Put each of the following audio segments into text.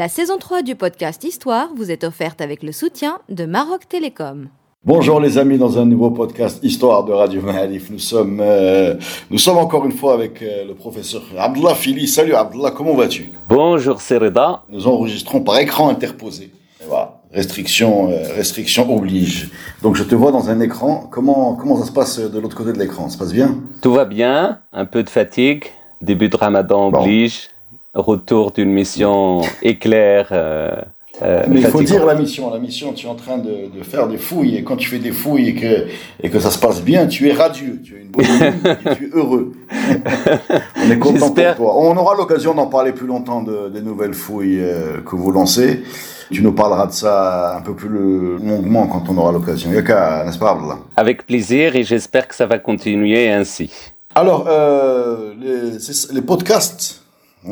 La saison 3 du podcast Histoire vous est offerte avec le soutien de Maroc Télécom. Bonjour les amis dans un nouveau podcast Histoire de Radio Mahalif. Nous sommes, euh, nous sommes encore une fois avec euh, le professeur Abdullah Fili. Salut Abdullah, comment vas-tu? Bonjour Sereda. Nous enregistrons par écran interposé. Voilà, restriction, euh, restriction oblige. Donc je te vois dans un écran. Comment, comment ça se passe de l'autre côté de l'écran? Ça se passe bien? Tout va bien, un peu de fatigue, début de Ramadan Bon. Retour d'une mission éclair. euh, euh, Mais il faut dire la mission. La mission, tu es en train de, de faire des fouilles. Et quand tu fais des fouilles et que, et que ça se passe bien, tu es radieux. Tu as une bonne et tu es heureux. On est content pour toi. On aura l'occasion d'en parler plus longtemps de, des nouvelles fouilles euh, que vous lancez. Tu nous parleras de ça un peu plus longuement quand on aura l'occasion. Yaka, n'est-ce pas, Avec plaisir et j'espère que ça va continuer ainsi. Alors, euh, les podcasts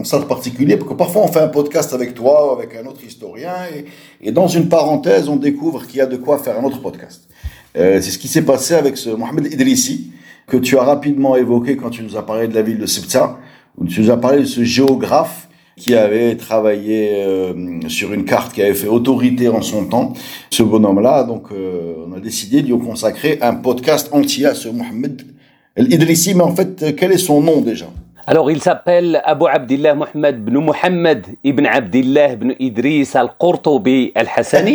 ça de particulier, parce que parfois on fait un podcast avec toi ou avec un autre historien, et, et dans une parenthèse, on découvre qu'il y a de quoi faire un autre podcast. Euh, c'est ce qui s'est passé avec ce Mohamed Idrissi, que tu as rapidement évoqué quand tu nous as parlé de la ville de Sibta, où tu nous as parlé de ce géographe qui avait travaillé euh, sur une carte qui avait fait autorité en son temps. Ce bonhomme-là, donc euh, on a décidé de lui consacrer un podcast entier à ce Mohamed Idrissi, mais en fait, quel est son nom déjà? Alors il s'appelle Abu Abdillah Mohamed ibn Mohamed ibn Abdillah ibn Idris al-Qurtubi al-Hassani,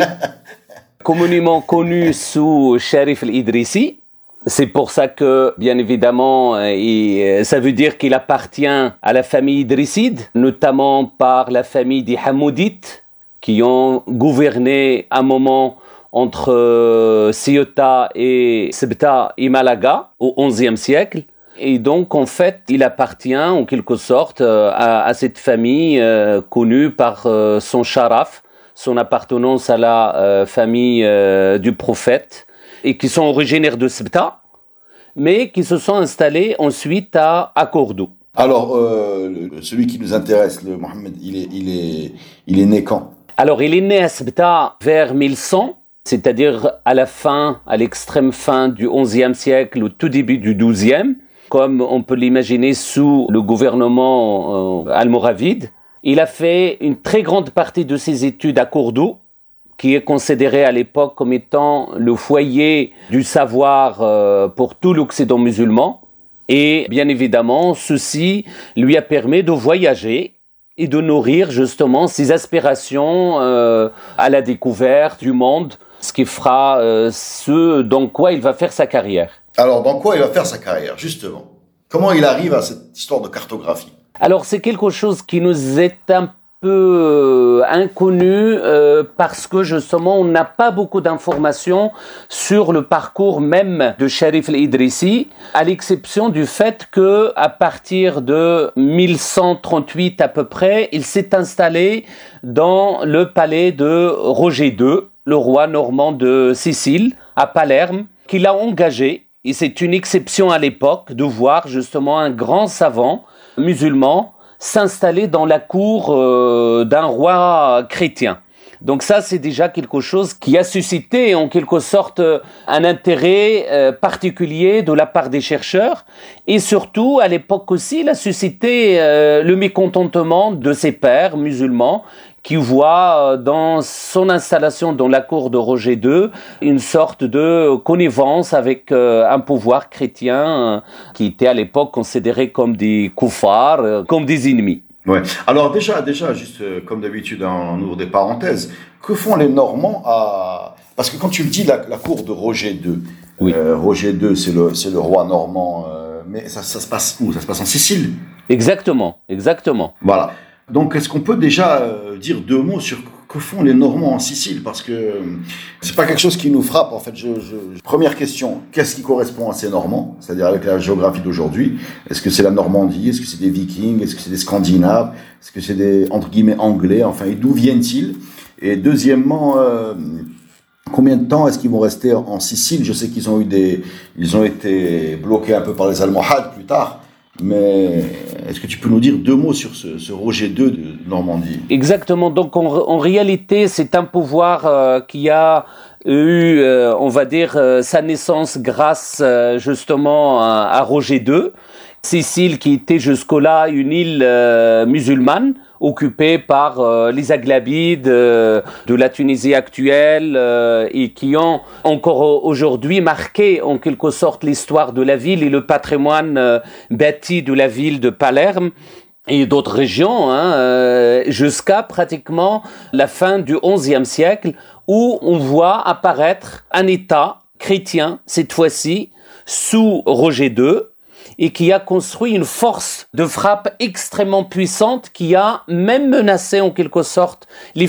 communément connu sous Sharif al-Idrisi. C'est pour ça que, bien évidemment, euh, il- euh, ça veut dire qu'il appartient à la famille idrisside, notamment par la famille des Hamoudites, qui ont gouverné un moment entre Ceuta et Ceuta et Malaga au XIe siècle. Et donc, en fait, il appartient en quelque sorte euh, à, à cette famille euh, connue par euh, son sharaf, son appartenance à la euh, famille euh, du prophète, et qui sont originaires de Ceuta, mais qui se sont installés ensuite à, à Cordoue. Alors, euh, celui qui nous intéresse, le Mohamed, il est, il est, il est né quand? Alors, il est né à Ceuta vers 1100, c'est-à-dire à la fin, à l'extrême fin du XIe siècle, au tout début du XIIe, comme on peut l'imaginer sous le gouvernement euh, almoravide. Il a fait une très grande partie de ses études à Cordoue, qui est considéré à l'époque comme étant le foyer du savoir euh, pour tout l'Occident musulman. Et bien évidemment, ceci lui a permis de voyager et de nourrir justement ses aspirations euh, à la découverte du monde, ce qui fera ce dans quoi il va faire sa carrière. Alors, dans quoi il va faire sa carrière, justement? Comment il arrive à cette histoire de cartographie? Alors c'est quelque chose qui nous est un peu euh, inconnu euh, parce que justement on n'a pas beaucoup d'informations sur le parcours même de Sharif al-Idrissi, à l'exception du fait que à partir de 1138 à peu près, il s'est installé dans le palais de Roger II, le roi normand de Sicile, à Palerme, qu'il a engagé et c'est une exception à l'époque de voir justement un grand savant musulman s'installer dans la cour euh, d'un roi chrétien. Donc ça, c'est déjà quelque chose qui a suscité en quelque sorte euh, un intérêt euh, particulier de la part des chercheurs et surtout à l'époque aussi, il a suscité le mécontentement de ses pairs musulmans qui voient euh, dans son installation dans la cour de Roger II une sorte de connivence avec euh, un pouvoir chrétien euh, qui était à l'époque considéré comme des koufars, comme des ennemis. Ouais. Alors déjà, déjà, juste euh, comme d'habitude, on ouvre des parenthèses. Que font les Normands à Parce que quand tu me dis la, la cour de Roger II, Oui. euh, Roger II, c'est le, c'est le roi normand, euh, mais ça, ça se passe où? Ça se passe en Sicile. Exactement, exactement. Voilà. Donc, est-ce qu'on peut déjà euh, dire deux mots sur que font les Normands en Sicile? Parce que euh, c'est pas quelque chose qui nous frappe. En fait, première question qu'est-ce qui correspond à ces Normands? C'est-à-dire avec la géographie d'aujourd'hui. Est-ce que c'est la Normandie? Est-ce que c'est des Vikings? Est-ce que c'est des Scandinaves? Est-ce que c'est des entre guillemets Anglais? Enfin, et d'où viennent-ils? Et deuxièmement, euh, Combien de temps est-ce qu'ils vont rester en Sicile? Je sais qu'ils ont eu des, ils ont été bloqués un peu par les Almohades plus tard. Mais est-ce que tu peux nous dire deux mots sur ce, Roger II de Normandie? Exactement. Donc en, réalité, c'est un pouvoir euh, qui a eu, euh, on va dire, euh, sa naissance grâce justement à, Roger II. Sicile qui était jusque-là une île musulmane occupés par euh, les Aghlabides euh, de la Tunisie actuelle euh, et qui ont encore aujourd'hui marqué en quelque sorte l'histoire de la ville et le patrimoine bâti de la ville de Palerme et d'autres régions, hein, jusqu'à pratiquement la fin du XIe siècle, où on voit apparaître un État chrétien, cette fois-ci, sous Roger II, et qui a construit une force de frappe extrêmement puissante qui a même menacé en quelque sorte les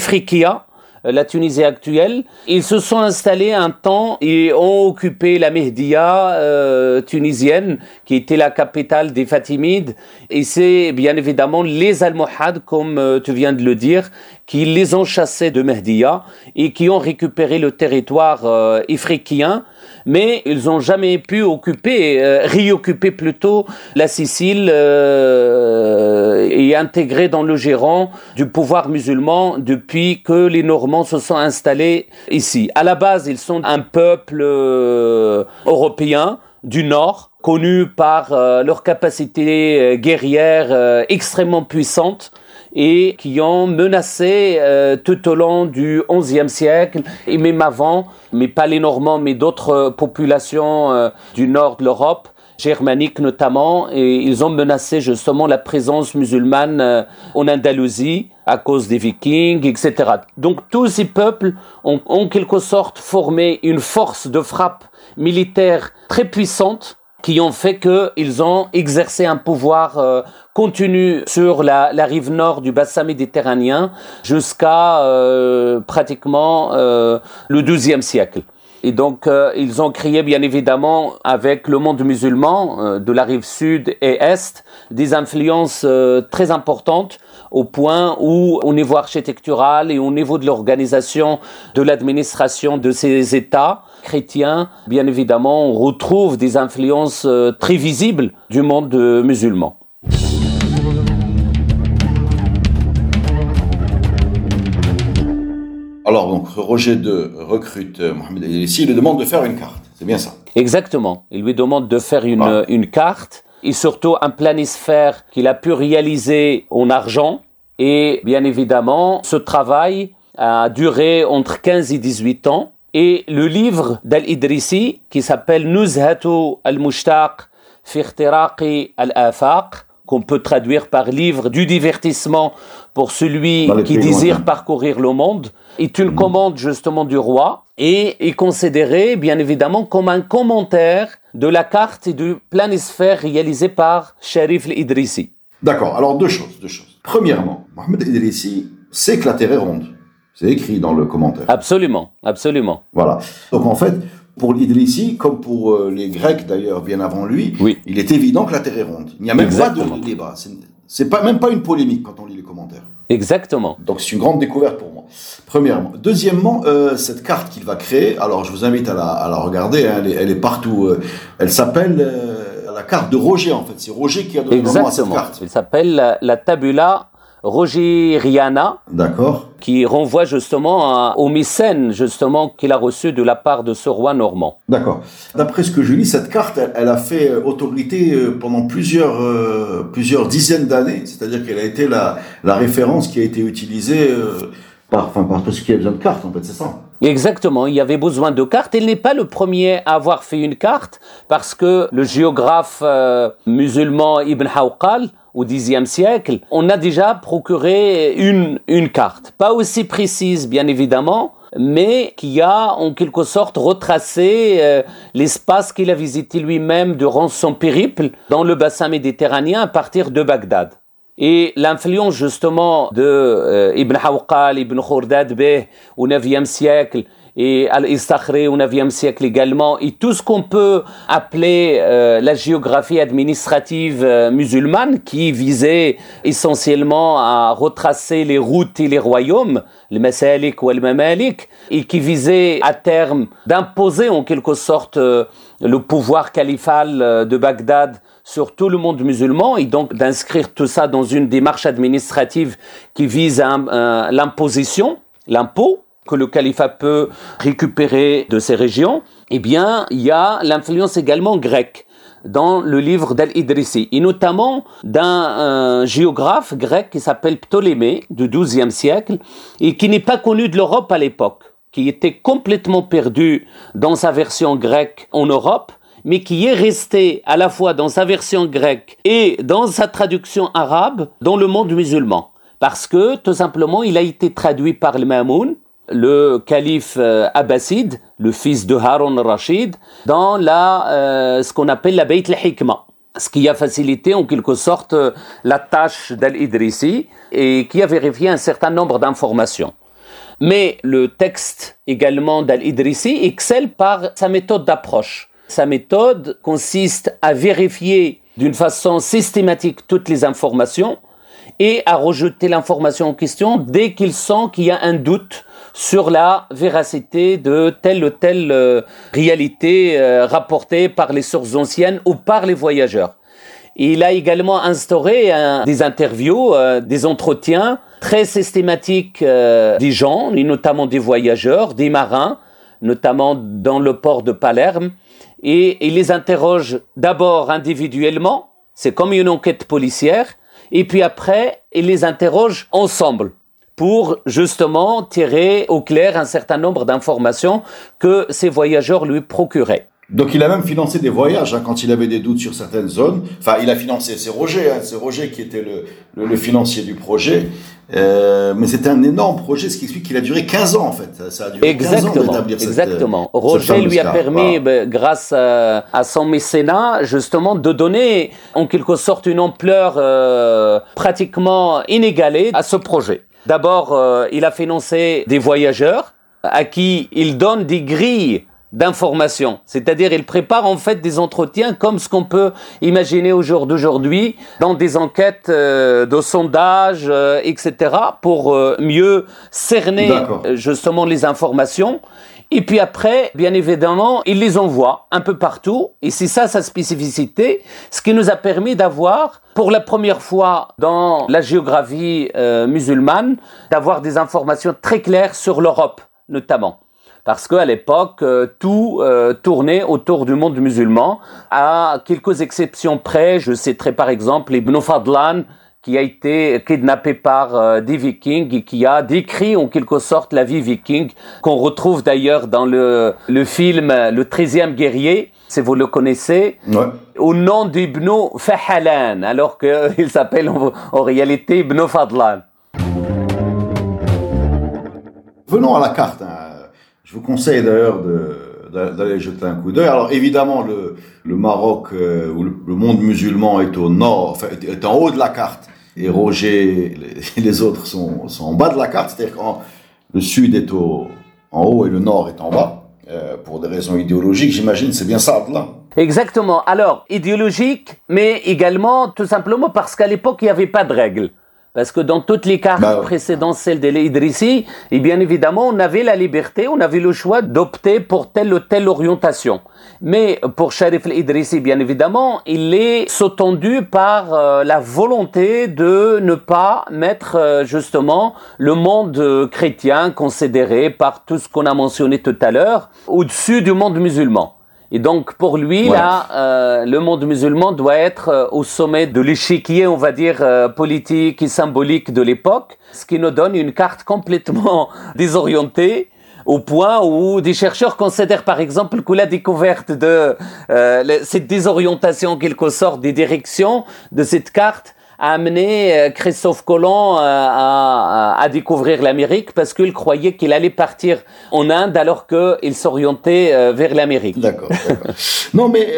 euh, la Tunisie actuelle. Ils se sont installés un temps et ont occupé la Mehdia euh, tunisienne, qui était la capitale des Fatimides. Et c'est bien évidemment les Almohades, comme euh, tu viens de le dire, qui les ont chassés de Mehdia et qui ont récupéré le territoire euh, mais ils n'ont jamais pu occuper, euh, réoccuper plutôt la Sicile euh, et intégrer dans le gérant du pouvoir musulman depuis que les Normands se sont installés ici. À la base, ils sont un peuple euh, européen du Nord, connu par leur capacité guerrière extrêmement puissante et qui ont menacé euh, tout au long du XIe siècle et même avant, mais pas les Normands, mais d'autres euh, populations euh, du nord de l'Europe germanique notamment, et ils ont menacé justement la présence musulmane en Andalousie à cause des Vikings, etc. Donc tous ces peuples ont en quelque sorte formé une force de frappe militaire très puissante qui ont fait qu'ils ont exercé un pouvoir euh, continu sur la, rive nord du bassin méditerranéen jusqu'à euh, pratiquement euh, le XIIe siècle. Et donc, ils ont créé, bien évidemment, avec le monde musulman de la rive sud et est, des influences très importantes au point où, au niveau architectural et au niveau de l'organisation de l'administration de ces États chrétiens, bien évidemment, on retrouve des influences euh, très visibles du monde musulman. Alors donc Roger II recrute euh, Mohamed Idrissi, il lui demande de faire une carte, c'est bien ça. Exactement, il lui demande de faire une, une carte. Et surtout un planisphère qu'il a pu réaliser en argent. Et bien évidemment, ce travail a duré entre 15 et 18 ans. Et le livre d'Al-Idrisi, qui s'appelle Nuzhatu al-Mushtaq fi al-Afaq, qu'on peut traduire par livre du divertissement pour celui qui désire parcourir le monde, est une mhm. commande justement du roi et est considéré bien évidemment comme un commentaire de la carte et du planisphère réalisé par Sharif al-Idrisi. D'accord, alors deux choses, deux choses. Premièrement, Mohamed Idrissi sait que la Terre est ronde. C'est écrit dans le commentaire. Absolument, absolument. Voilà. Donc en fait, pour l'Idrissi, comme pour euh, les Grecs d'ailleurs bien avant lui, oui. il est évident que la Terre est ronde. Il n'y a même pas de débat. C'est pas même pas une polémique quand on lit les commentaires. Exactement. Donc c'est une grande découverte pour moi. Premièrement. Deuxièmement, euh, cette carte qu'il va créer, alors je vous invite à la, à la regarder, hein, elle, est, elle, est, partout. Euh, elle s'appelle euh, la carte de Roger en fait. C'est Roger qui a donné le nom à cette carte. Elle s'appelle la, la tabula Roger Riana. D'accord. Qui renvoie justement au mécène, justement, qu'il a reçu de la part de ce roi normand. D'accord. D'après ce que je lis, cette carte, elle, a fait euh, autorité euh, pendant plusieurs, euh, plusieurs dizaines d'années. C'est-à-dire qu'elle a été la, la référence qui a été utilisée par, enfin, par tout ce qui a besoin de cartes, en fait, c'est ça. Exactement, il y avait besoin de cartes. Il n'est pas le premier à avoir fait une carte, parce que le géographe musulman Ibn Hawqal, au Xe siècle, on a déjà procuré une, une carte. Pas aussi précise, bien évidemment, mais qui a en quelque sorte retracé euh, l'espace qu'il a visité lui-même durant son périple dans le bassin méditerranéen à partir de Bagdad. Et l'influence justement de euh, Ibn Hawqal, Ibn Khordad Bey au IXe siècle et Al-Istakhri au 9e siècle également, et tout ce qu'on peut appeler euh, la géographie administrative euh, musulmane qui visait essentiellement à retracer les routes et les royaumes, le Masalik ou le Mamalik, et qui visait à terme d'imposer en quelque sorte euh, le pouvoir califal de Bagdad sur tout le monde musulman et donc d'inscrire tout ça dans une démarche administrative qui vise à l'imposition, l'impôt, que le califat peut récupérer de ces régions, eh bien, il y a l'influence également grecque dans le livre d'Al-Idrissi, et notamment d'un géographe grec qui s'appelle Ptolémée, du XIIe siècle, et qui n'est pas connu de l'Europe à l'époque, qui était complètement perdu dans sa version grecque en Europe, mais qui est resté à la fois dans sa version grecque et dans sa traduction arabe dans le monde musulman. Parce que, tout simplement, il a été traduit par le Mamoun, le calife euh, abbasside, le fils de Harun Rashid, dans la, euh, ce qu'on appelle la Beit al-Hikmah. Ce qui a facilité en quelque sorte euh, la tâche d'Al-Idrisi et qui a vérifié un certain nombre d'informations. Mais le texte également d'Al-Idrisi excelle par sa méthode d'approche. Sa méthode consiste à vérifier d'une façon systématique toutes les informations et à rejeter l'information en question dès qu'il sent qu'il y a un doute sur la véracité de telle ou telle euh, réalité euh, rapportée par les sources anciennes ou par les voyageurs. Il a également instauré des interviews, euh, des entretiens très systématiques des gens, et notamment des voyageurs, des marins, notamment dans le port de Palerme, et il les interroge d'abord individuellement, c'est comme une enquête policière, et puis après, il les interroge ensemble pour justement tirer au clair un certain nombre d'informations que ces voyageurs lui procuraient. Donc il a même financé des voyages hein, quand il avait des doutes sur certaines zones. Enfin, il a financé, c'est Roger, hein, c'est Roger qui était le, le, financier du projet. Euh, mais c'était un énorme projet, ce qui explique qu'il a duré 15 ans en fait. Ça a duré exactement, 15 ans d'établir Exactement. Cette, Roger lui a permis, ben, grâce à, à, son mécénat, justement, de donner en quelque sorte une ampleur euh, pratiquement inégalée à ce projet. D'abord, euh, il a financé des voyageurs à qui il donne des grilles d'information. C'est-à-dire, il prépare en fait des entretiens comme ce qu'on peut imaginer au jour d'aujourd'hui dans des enquêtes euh, de sondage, euh, etc., pour mieux cerner justement les informations et puis après, bien évidemment, il les envoie un peu partout. Et c'est ça sa spécificité, ce qui nous a permis d'avoir, pour la première fois dans la géographie euh, musulmane, d'avoir des informations très claires sur l'Europe, notamment parce qu'à l'époque, euh, tout euh, tournait autour du monde musulman, à quelques exceptions près. Je citerai par exemple Ibn Fadlan, qui a été kidnappé par euh, des vikings et qui a décrit en quelque sorte la vie viking, qu'on retrouve d'ailleurs dans le, le film Le 13e guerrier, si vous le connaissez, au nom d'Ibn Fahalan, alors qu'il s'appelle en, réalité Ibn Fadlan. Venons à la carte. Hein. Je vous conseille d'ailleurs d'aller jeter un coup d'œil. Alors évidemment, le, le Maroc euh, ou le, monde musulman est au nord, enfin, est en haut de la carte et Roger et les autres sont, sont en bas de la carte, c'est-à-dire que le sud est en haut et le nord est en bas. Euh, pour des raisons idéologiques, j'imagine, c'est bien ça, là. Exactement. Alors, idéologique, mais également tout simplement parce qu'à l'époque, il n'y avait pas de règles. Parce que dans toutes les cartes bah précédentes, celles de l'Idrissi, et bien évidemment, on avait la liberté, on avait le choix d'opter pour telle ou telle orientation. Mais pour Sharif al-Idrissi, bien évidemment, il est sous-tendu par euh, la volonté de ne pas mettre euh, justement le monde chrétien considéré par tout ce qu'on a mentionné tout à l'heure au-dessus du monde musulman. Et donc pour lui, là, euh, le monde musulman doit être euh, au sommet de l'échiquier, on va dire, euh, politique et symbolique de l'époque, ce qui nous donne une carte complètement désorientée au point où des chercheurs considèrent par exemple que la découverte de cette désorientation en quelque sorte des directions de cette carte a amené euh, Christophe Colomb euh, à, découvrir l'Amérique parce qu'il croyait qu'il allait partir en Inde alors qu'il s'orientait euh, vers l'Amérique. D'accord. non, mais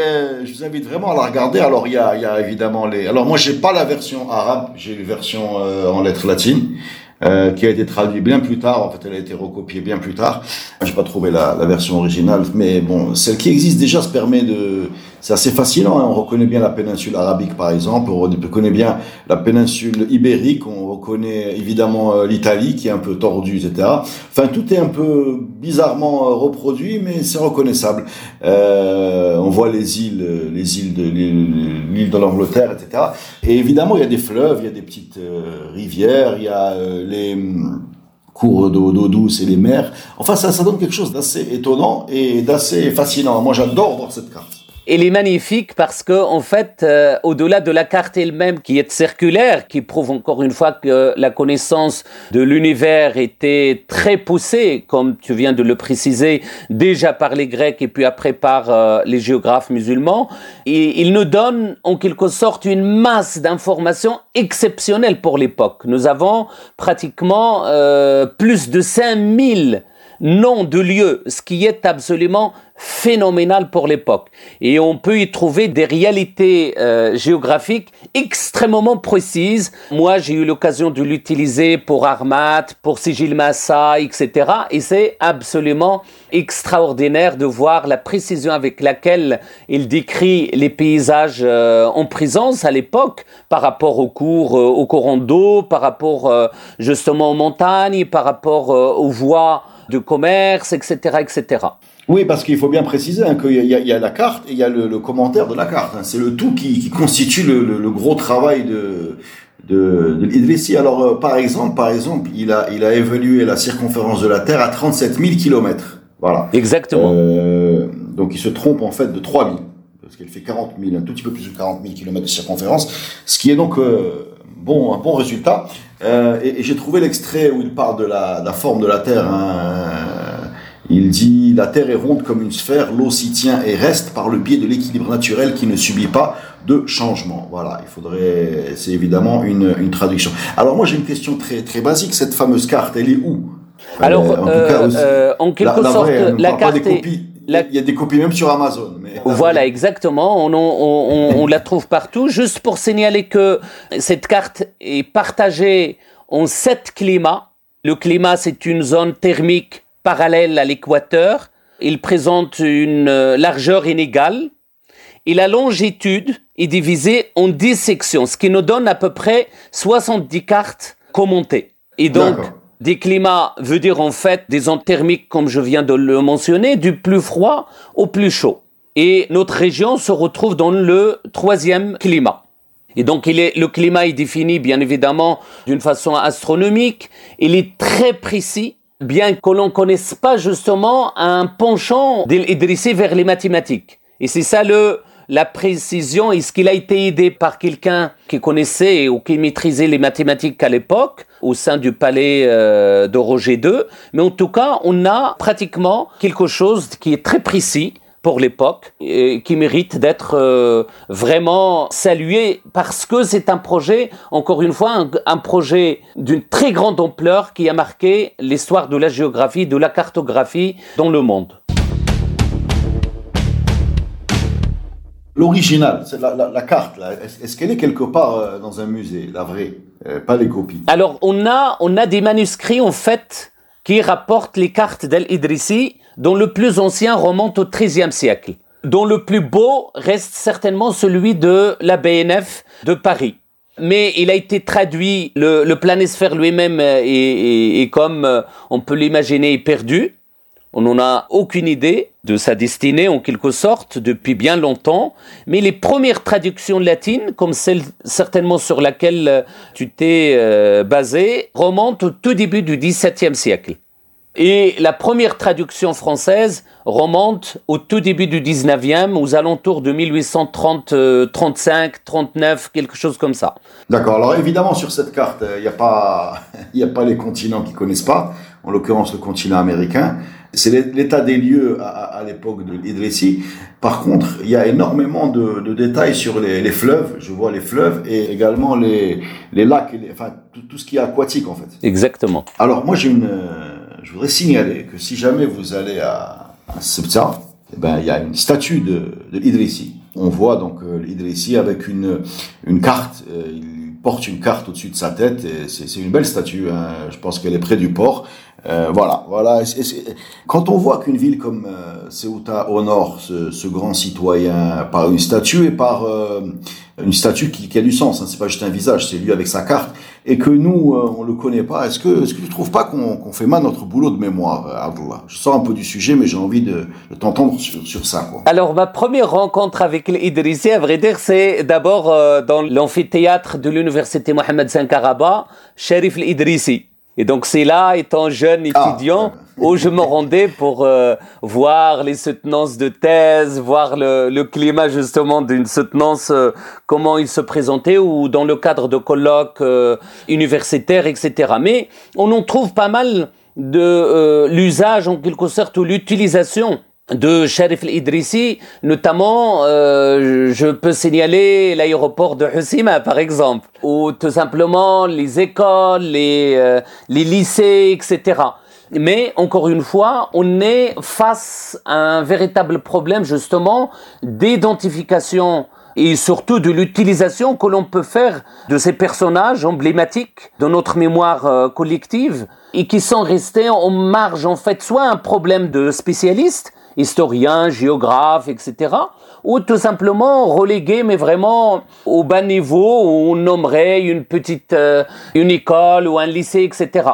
je vous invite vraiment à la regarder. Alors, il y a, évidemment les. Alors, moi, j'ai pas la version arabe, j'ai une version en lettres latines. qui a été traduite bien plus tard. En fait, elle a été recopiée bien plus tard. J'ai pas trouvé la, version originale, mais bon, celle qui existe déjà se permet de. C'est assez fascinant. Hein. On reconnaît bien la péninsule arabique, par exemple. On reconnaît bien la péninsule ibérique. On reconnaît évidemment euh, l'Italie, qui est un peu tordue, etc. Enfin, tout est un peu bizarrement euh, reproduit, mais c'est reconnaissable. Euh, on voit les îles, les îles de l'île de l'Angleterre, etc. Et évidemment, il y a des fleuves, il y a des petites rivières, il y a les hum, cours d'eau douce et les mers. Enfin, ça, ça donne quelque chose d'assez étonnant et d'assez fascinant. Moi, j'adore voir cette carte. Elle est magnifique parce que, en fait, euh, au-delà de la carte elle-même qui est circulaire, qui prouve encore une fois que la connaissance de l'univers était très poussée, comme tu viens de le préciser, déjà par les Grecs et puis après par euh, les géographes musulmans, il nous donne en quelque sorte une masse d'informations exceptionnelles pour l'époque. Nous avons pratiquement euh, plus de 5000 noms de lieux, ce qui est absolument phénoménal pour l'époque. Et on peut y trouver des réalités euh, géographiques extrêmement précises. Moi, j'ai eu l'occasion de l'utiliser pour Armat, pour Sigil Massa, etc. Et c'est absolument extraordinaire de voir la précision avec laquelle il décrit les paysages euh, en présence à l'époque par rapport aux cours, euh, aux courants d'eau, par rapport justement aux montagnes, par rapport aux voies de commerce, etc., etc. Oui, parce qu'il faut bien préciser hein, qu'il y, y, a la carte et il y a le, le commentaire de la carte. Hein. C'est le tout qui, qui constitue le, le, le, gros travail de de, de. Alors, euh, par exemple, par exemple, il a il a évalué la circonférence de la Terre à 37 000 kilomètres. Voilà. Exactement. Euh, donc, il se trompe en fait de 3 000 parce qu'elle fait 40 000, un tout petit peu plus de 40 000 kilomètres de circonférence, ce qui est donc euh, bon un bon résultat. Euh, et, et j'ai trouvé l'extrait où il parle de la, la forme de la Terre. Hein, il dit La Terre est ronde comme une sphère, l'eau s'y tient et reste par le biais de l'équilibre naturel qui ne subit pas de changement. Voilà, il faudrait, c'est évidemment une, une, traduction. Alors moi j'ai une question très très basique. Cette fameuse carte, elle est où? Alors, euh, en, euh, euh, en, quelque la, sorte, la, la carte est... Il y a des copies même sur Amazon. Mais... Voilà, exactement. On, on, on, on la trouve partout. Juste pour signaler que cette carte est partagée en sept climats. Le climat, c'est une zone thermique parallèle à l'équateur. Il présente une euh, largeur inégale et la longitude est divisée en 10 sections, ce qui nous donne à peu près 70 cartes commentées. Et donc, des climats veut dire en fait des zones thermiques, comme je viens de le mentionner, du plus froid au plus chaud. Et notre région se retrouve dans le troisième climat. Et donc, il est, le climat est défini, bien évidemment, d'une façon astronomique. Il est très précis bien que l'on connaisse pas justement un penchant d'Idrissi vers les mathématiques. Et c'est ça le, la précision. Est-ce qu'il a été aidé par quelqu'un qui connaissait ou qui maîtrisait les mathématiques à l'époque au sein du palais euh, de Roger II Mais en tout cas, on a pratiquement quelque chose qui est très précis pour l'époque et qui mérite d'être euh, vraiment salué parce que c'est un projet, encore une fois, un, un projet d'une très grande ampleur qui a marqué l'histoire de la géographie, de la cartographie dans le monde. L'original, c'est la, la, la, carte, est-ce qu'elle est quelque part euh, dans un musée, la vraie, euh, pas les copies? Alors, on a, on a des manuscrits, en fait, qui rapportent les cartes d'El-Idrissi dont le plus ancien remonte au XIIIe siècle, dont le plus beau reste certainement celui de la BNF de Paris. Mais il a été traduit, le, le planisphère lui-même est, comme euh, on peut l'imaginer, est perdu. On n'en a aucune idée de sa destinée en quelque sorte depuis bien longtemps, mais les premières traductions latines, comme celle certainement sur laquelle euh, tu t'es euh, basé, remontent au tout début du XVIIe siècle. Et la première traduction française remonte au tout début du 19e, aux alentours de 1830, 35, 39, quelque chose comme ça. D'accord. Alors évidemment, sur cette carte, il n'y a pas, a pas les continents qui connaissent pas. En l'occurrence, le continent américain. C'est l'état des lieux à, à l'époque de l'Idrissi. Par contre, il y a énormément de, de détails sur les, les, fleuves. Je vois les fleuves et également les, les lacs, et les, enfin tout, tout, ce qui est aquatique en fait. Exactement. Alors moi, j'ai une je voudrais signaler que si jamais vous allez à, à eh ben, il y a une statue de, de l'Idrissi. On voit donc euh, l'Idrissi avec une, une carte. Euh, il porte une carte au-dessus de sa tête et c'est une belle statue. Hein. Je pense qu'elle est près du port. Euh, voilà, voilà. quand on voit qu'une ville comme euh, Ceuta honore ce, ce, grand citoyen par une statue et par euh, une statue qui, qui, a du sens, hein, c'est pas juste un visage, c'est lui avec sa carte, et que nous euh, on le connaît pas, est-ce que est-ce que tu trouves pas qu'on fait mal notre boulot de mémoire, Abdullah Je sors un peu du sujet, mais j'ai envie de, de t'entendre sur, sur, ça. Quoi. Alors ma première rencontre avec l'Idrissi, à vrai dire, c'est d'abord dans l'amphithéâtre de l'université Mohamed Sankarabat, Sharif l'Idrissi. Et donc c'est là, étant jeune ah, étudiant, où je me rendais pour euh, voir les soutenances de thèse, voir le, le climat justement d'une soutenance, euh, comment il se présentait, ou dans le cadre de colloques euh, universitaires, etc. Mais on en trouve pas mal de l'usage en quelque sorte ou l'utilisation de Sharif al-Idrissi, notamment, euh, je peux signaler l'aéroport de Hussima, par exemple, ou tout simplement les écoles, les, euh, les lycées, etc. Mais encore une fois, on est face à un véritable problème justement d'identification et surtout de l'utilisation que l'on peut faire de ces personnages emblématiques de notre mémoire euh, collective et qui sont restés en marge en fait soit un problème de spécialistes historien, géographe, etc. Ou tout simplement relégué, mais vraiment au bas niveau, où on nommerait une petite euh, une école ou un lycée, etc.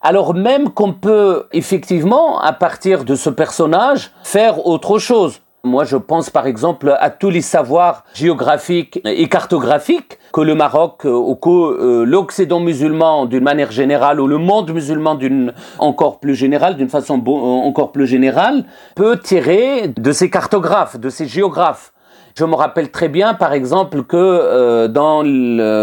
Alors même qu'on peut effectivement, à partir de ce personnage, faire autre chose. Moi, je pense par exemple à tous les savoirs géographiques et cartographiques que le Maroc euh, ou que euh, l'Occident musulman d'une manière générale ou le monde musulman d'une encore plus générale, d'une façon euh, encore plus générale, peut tirer de ces cartographes, de ces géographes. Je me rappelle très bien, par exemple, que dans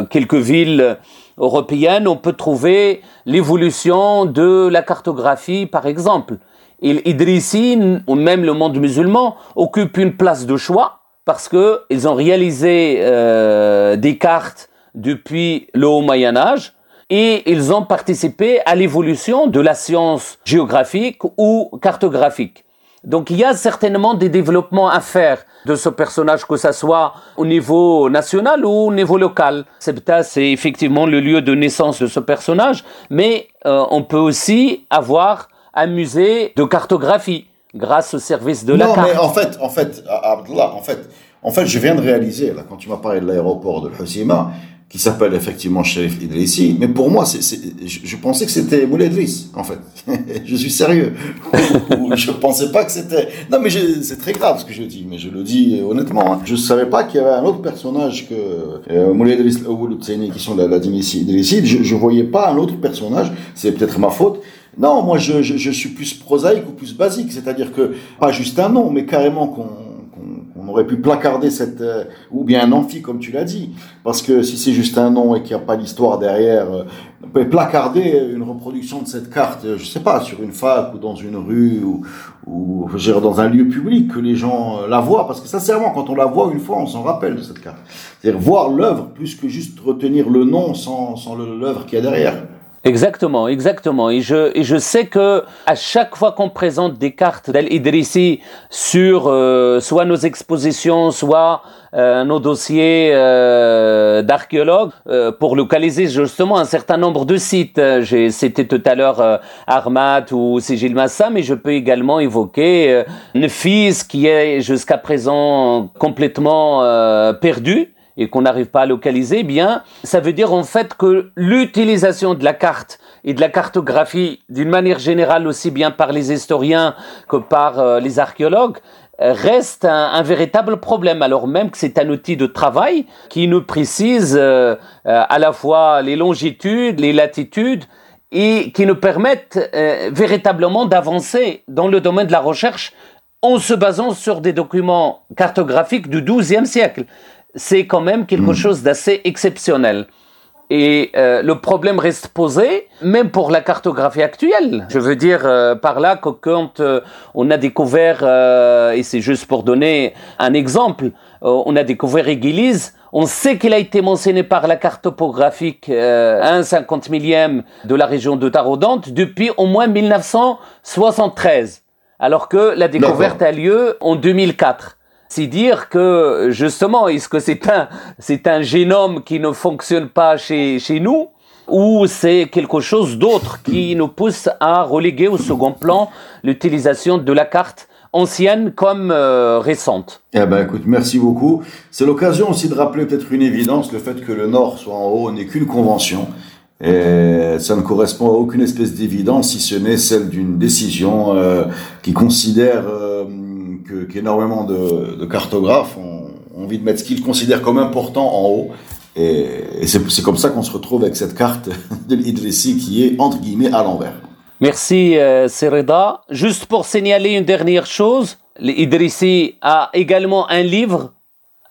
quelques villes européennes, on peut trouver l'évolution de la cartographie, par exemple. Et Idrissi, ou même le monde musulman, occupe une place de choix parce que ils ont réalisé euh, des cartes depuis le Haut Moyen Âge et ils ont participé à l'évolution de la science géographique ou cartographique. Donc il y a certainement des développements à faire de ce personnage, que ce soit au niveau national ou au niveau local. Sebta, c'est effectivement le lieu de naissance de ce personnage, mais euh, on peut aussi avoir un musée de cartographie grâce au service de la carte. Non, mais en fait, en fait, Abdullah, en fait, en fait, je viens de réaliser, là, quand tu m'as parlé de l'aéroport de Hussima, qui s'appelle effectivement Sherif Idrissi, mais pour moi, c'est, je, pensais que c'était Moulay Idriss, en fait. je suis sérieux. je pensais pas que c'était... Non, mais c'est très grave ce que je dis, mais je le dis honnêtement. Hein. Je savais pas qu'il y avait un autre personnage que euh, Moulay Idriss ou qui sont la, la Idrissi. Je, je voyais pas un autre personnage, c'est peut-être ma faute, non, moi je, je, je, suis plus prosaïque ou plus basique, c'est-à-dire que pas juste un nom, mais carrément qu'on on aurait pu placarder cette euh, ou bien un amphi comme tu l'as dit, parce que si c'est juste un nom et qu'il n'y a pas d'histoire derrière, euh, on peut placarder une reproduction de cette carte, euh, je sais pas, sur une fac ou dans une rue ou, ou dans un lieu public que les gens la voient, parce que sincèrement, quand on la voit une fois, on s'en rappelle de cette carte. C'est-à-dire voir l'œuvre plus que juste retenir le nom sans, sans l'œuvre qu'il y a derrière. Exactement, exactement. Et je, et je sais que à chaque fois qu'on présente des cartes d'Al-Idrissi sur euh, soit nos expositions, soit euh, nos dossiers euh, d'archéologues, euh, pour localiser justement un certain nombre de sites. J'ai cité tout à l'heure Armat ou Sigil Massa, mais je peux également évoquer Nefis qui est jusqu'à présent complètement perdu et qu'on n'arrive pas à localiser, eh bien, ça veut dire en fait que l'utilisation de la carte et de la cartographie, d'une manière générale aussi bien par les historiens que par euh, les archéologues, reste un, véritable problème, alors même que c'est un outil de travail qui nous précise euh, euh, à la fois les longitudes, les latitudes, et qui nous permettent véritablement d'avancer dans le domaine de la recherche en se basant sur des documents cartographiques du XIIe siècle c'est quand même quelque hmm. chose d'assez exceptionnel. Et euh, le problème reste posé, même pour la cartographie actuelle. Je veux dire euh, par là que quand euh, on a découvert, et c'est juste pour donner un exemple, on a découvert Église, on sait qu'il a été mentionné par la carte topographique un cinquante millième de la région de Tarodante depuis au moins 1973, alors que la découverte a lieu en 2004 C'est dire que justement, est-ce que c'est un, c'est un génome qui ne fonctionne pas chez, chez nous ou c'est quelque chose d'autre qui nous pousse à reléguer au second plan l'utilisation de la carte ancienne comme euh, récente? Eh ben écoute, merci beaucoup. C'est l'occasion aussi de rappeler peut-être une évidence, le fait que le Nord soit en haut n'est qu'une convention. Et ça ne correspond à aucune espèce d'évidence, si ce n'est celle d'une décision euh, qui considère euh, qu'énormément de, cartographes ont, envie de mettre ce qu'ils considèrent comme important en haut. Et, et c'est comme ça qu'on se retrouve avec cette carte de l'Idrissi qui est entre guillemets à l'envers. Merci euh, Sereda. Juste pour signaler une dernière chose, l'Idrissi a également un livre,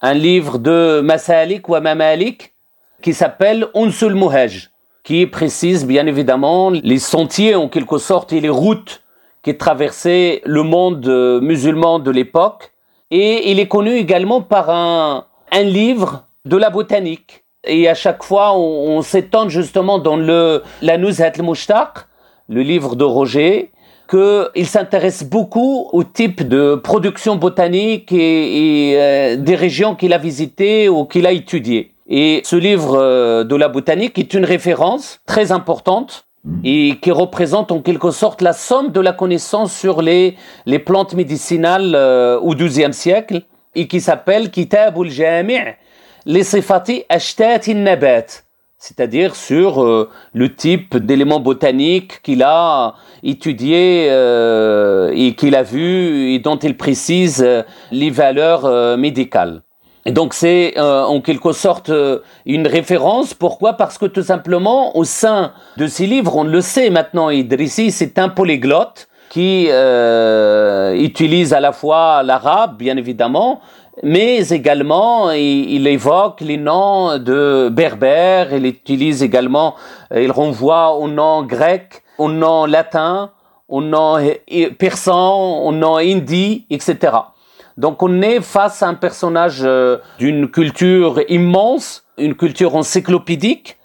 un livre de Masalik ou Mamalik qui s'appelle Unsul Muhaj qui précise bien évidemment les sentiers en quelque sorte et les routes qui traversaient le monde euh, musulman de l'époque. Et il est connu également par un, un livre de la botanique. Et à chaque fois, on, s'étend justement dans le la Nuzhat al-Mushtaq, le livre de Roger, qu'il s'intéresse beaucoup au type de production botanique et, et euh, des régions qu'il a visitées ou qu'il a étudiées. Et ce livre euh, de la botanique est une référence très importante et qui représente en quelque sorte la somme de la connaissance sur les, les plantes médicinales euh, au XIIe siècle et qui s'appelle Kitab al-Jami' les sifati ashtat nabat c'est-à-dire sur euh, le type d'éléments botaniques qu'il a étudié euh, et qu'il a vu et dont il précise euh, les valeurs médicales. Et donc c'est en quelque sorte une référence. Pourquoi? Parce que tout simplement au sein de ces livres, on le sait maintenant, Idrissi, c'est un polyglotte qui utilise à la fois l'arabe, bien évidemment, mais également il, évoque les noms de berbères, il utilise également, il renvoie aux noms grecs, aux noms latins, aux noms persans, aux noms hindi, etc. Donc on est face à un personnage euh, d'une culture immense, une culture encyclopédique,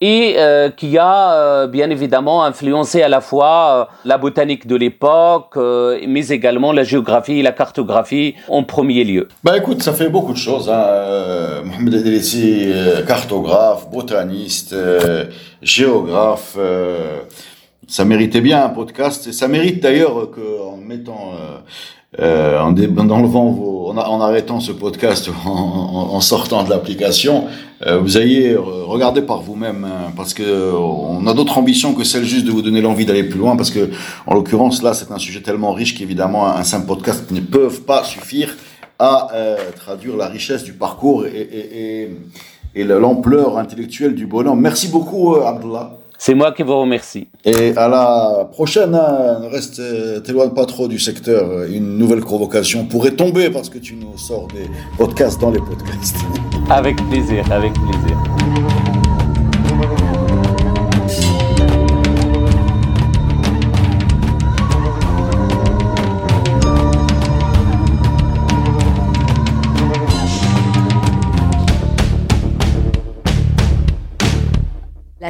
et euh, qui a euh, bien évidemment influencé à la fois la botanique de l'époque, mais également la géographie et la cartographie en premier lieu. Bah écoute, ça fait beaucoup de choses. Hein. Mohamed Edrissi, cartographe, botaniste, géographe. ça méritait bien un podcast et ça mérite d'ailleurs qu'en mettant euh, en, enlevant vos, en, en, arrêtant ce podcast, en, en sortant de l'application, euh, vous ayez regardé par vous-même, hein, parce que euh, on a d'autres ambitions que celle juste de vous donner l'envie d'aller plus loin, parce que en l'occurrence là, c'est un sujet tellement riche qu'évidemment un, simple podcast ne peuvent pas suffire à euh, traduire la richesse du parcours et, et l'ampleur intellectuelle du bonhomme. Merci beaucoup, Abdullah. C'est moi qui vous remercie. Et à la prochaine, hein, reste, euh, t'éloigne pas trop du secteur. Une nouvelle provocation pourrait tomber parce que tu nous sors des podcasts dans les podcasts. Avec plaisir, avec plaisir.